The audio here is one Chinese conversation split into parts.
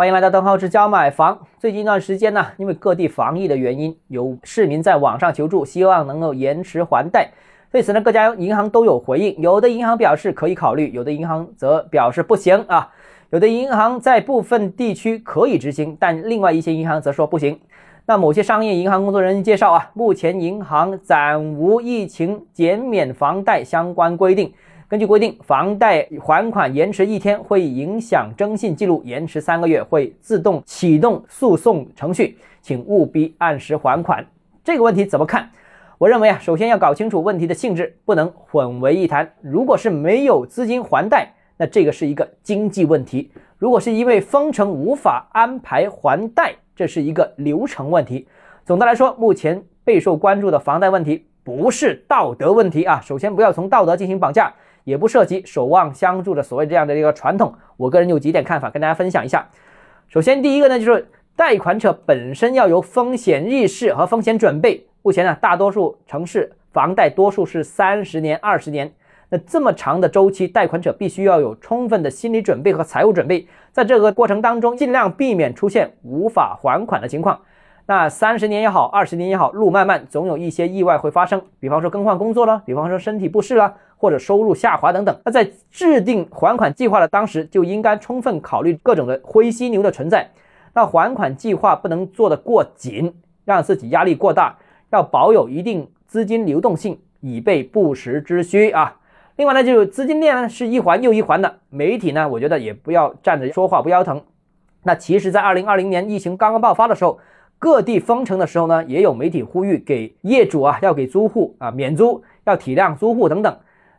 欢迎来到邓浩之家买房。最近一段时间呢，因为各地防疫的原因，有市民在网上求助，希望能够延迟还贷。对此呢，各家银行都有回应，有的银行表示可以考虑，有的银行则表示不行啊。有的银行在部分地区可以执行，但另外一些银行则说不行。那某些商业银行工作人员介绍啊，目前银行暂无疫情减免房贷相关规定。根据规定，房贷还款延迟一天会影响征信记录，延迟三个月会自动启动诉讼程序，请务必按时还款。这个问题怎么看？我认为啊，首先要搞清楚问题的性质，不能混为一谈。如果是没有资金还贷，那这个是一个经济问题；如果是因为封城无法安排还贷，这是一个流程问题。总的来说，目前备受关注的房贷问题不是道德问题啊。首先，不要从道德进行绑架。也不涉及守望相助的所谓这样的一个传统，我个人有几点看法跟大家分享一下。首先，第一个呢，就是贷款者本身要有风险意识和风险准备。目前呢，大多数城市房贷多数是三十年、二十年，那这么长的周期，贷款者必须要有充分的心理准备和财务准备，在这个过程当中，尽量避免出现无法还款的情况。那三十年也好，二十年也好，路漫漫，总有一些意外会发生。比方说更换工作了，比方说身体不适了，或者收入下滑等等。那在制定还款计划的当时，就应该充分考虑各种的灰犀牛的存在。那还款计划不能做得过紧，让自己压力过大，要保有一定资金流动性，以备不时之需啊。另外呢，就是资金链呢是一环又一环的，媒体呢，我觉得也不要站着说话不腰疼。那其实，在二零二零年疫情刚刚爆发的时候。各地封城的时候呢，也有媒体呼吁给业主啊，要给租户啊免租，要体谅租户等等。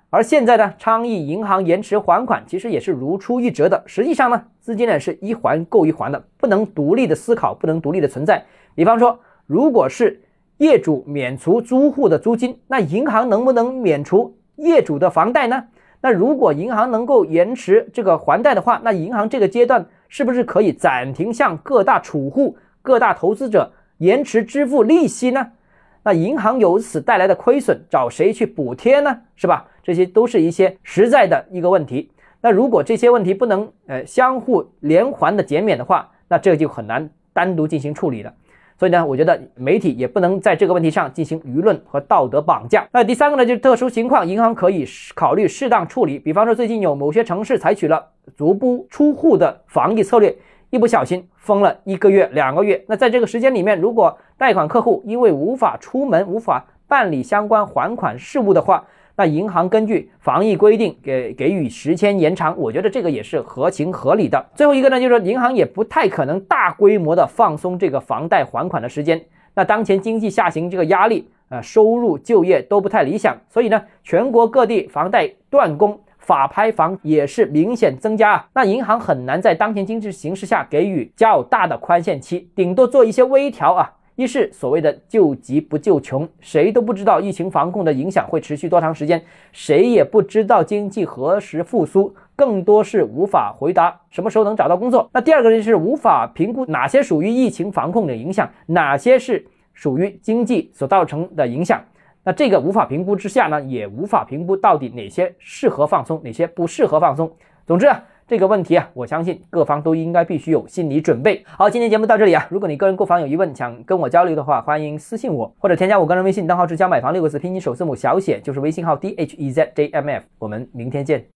而现在呢，倡议银行延迟还款，其实也是如出一辙的。实际上呢，资金呢是一环够一环的，不能独立的思考，不能独立的存在。比方说，如果是业主免除租户的租金，那银行能不能免除业主的房贷呢？那如果银行能够延迟这个还贷的话，那银行这个阶段是不是可以暂停向各大储户？各大投资者延迟支付利息呢？那银行由此带来的亏损，找谁去补贴呢？是吧？这些都是一些实在的一个问题。那如果这些问题不能呃相互连环的减免的话，那这就很难单独进行处理了。所以呢，我觉得媒体也不能在这个问题上进行舆论和道德绑架。那第三个呢，就是特殊情况，银行可以考虑适当处理。比方说，最近有某些城市采取了足不出户的防疫策略。一不小心封了一个月、两个月，那在这个时间里面，如果贷款客户因为无法出门、无法办理相关还款事务的话，那银行根据防疫规定给给予时间延长，我觉得这个也是合情合理的。最后一个呢，就是说银行也不太可能大规模的放松这个房贷还款的时间。那当前经济下行这个压力，呃，收入、就业都不太理想，所以呢，全国各地房贷断供。法拍房也是明显增加啊，那银行很难在当前经济形势下给予较大的宽限期，顶多做一些微调啊。一是所谓的救急不救穷，谁都不知道疫情防控的影响会持续多长时间，谁也不知道经济何时复苏，更多是无法回答什么时候能找到工作。那第二个呢，是无法评估哪些属于疫情防控的影响，哪些是属于经济所造成的影响。那这个无法评估之下呢，也无法评估到底哪些适合放松，哪些不适合放松。总之啊，这个问题啊，我相信各方都应该必须有心理准备。好，今天节目到这里啊，如果你个人购房有疑问，想跟我交流的话，欢迎私信我或者添加我个人微信，账号是加买房六个字拼音首字母小写，就是微信号 d h e z j m f。我们明天见。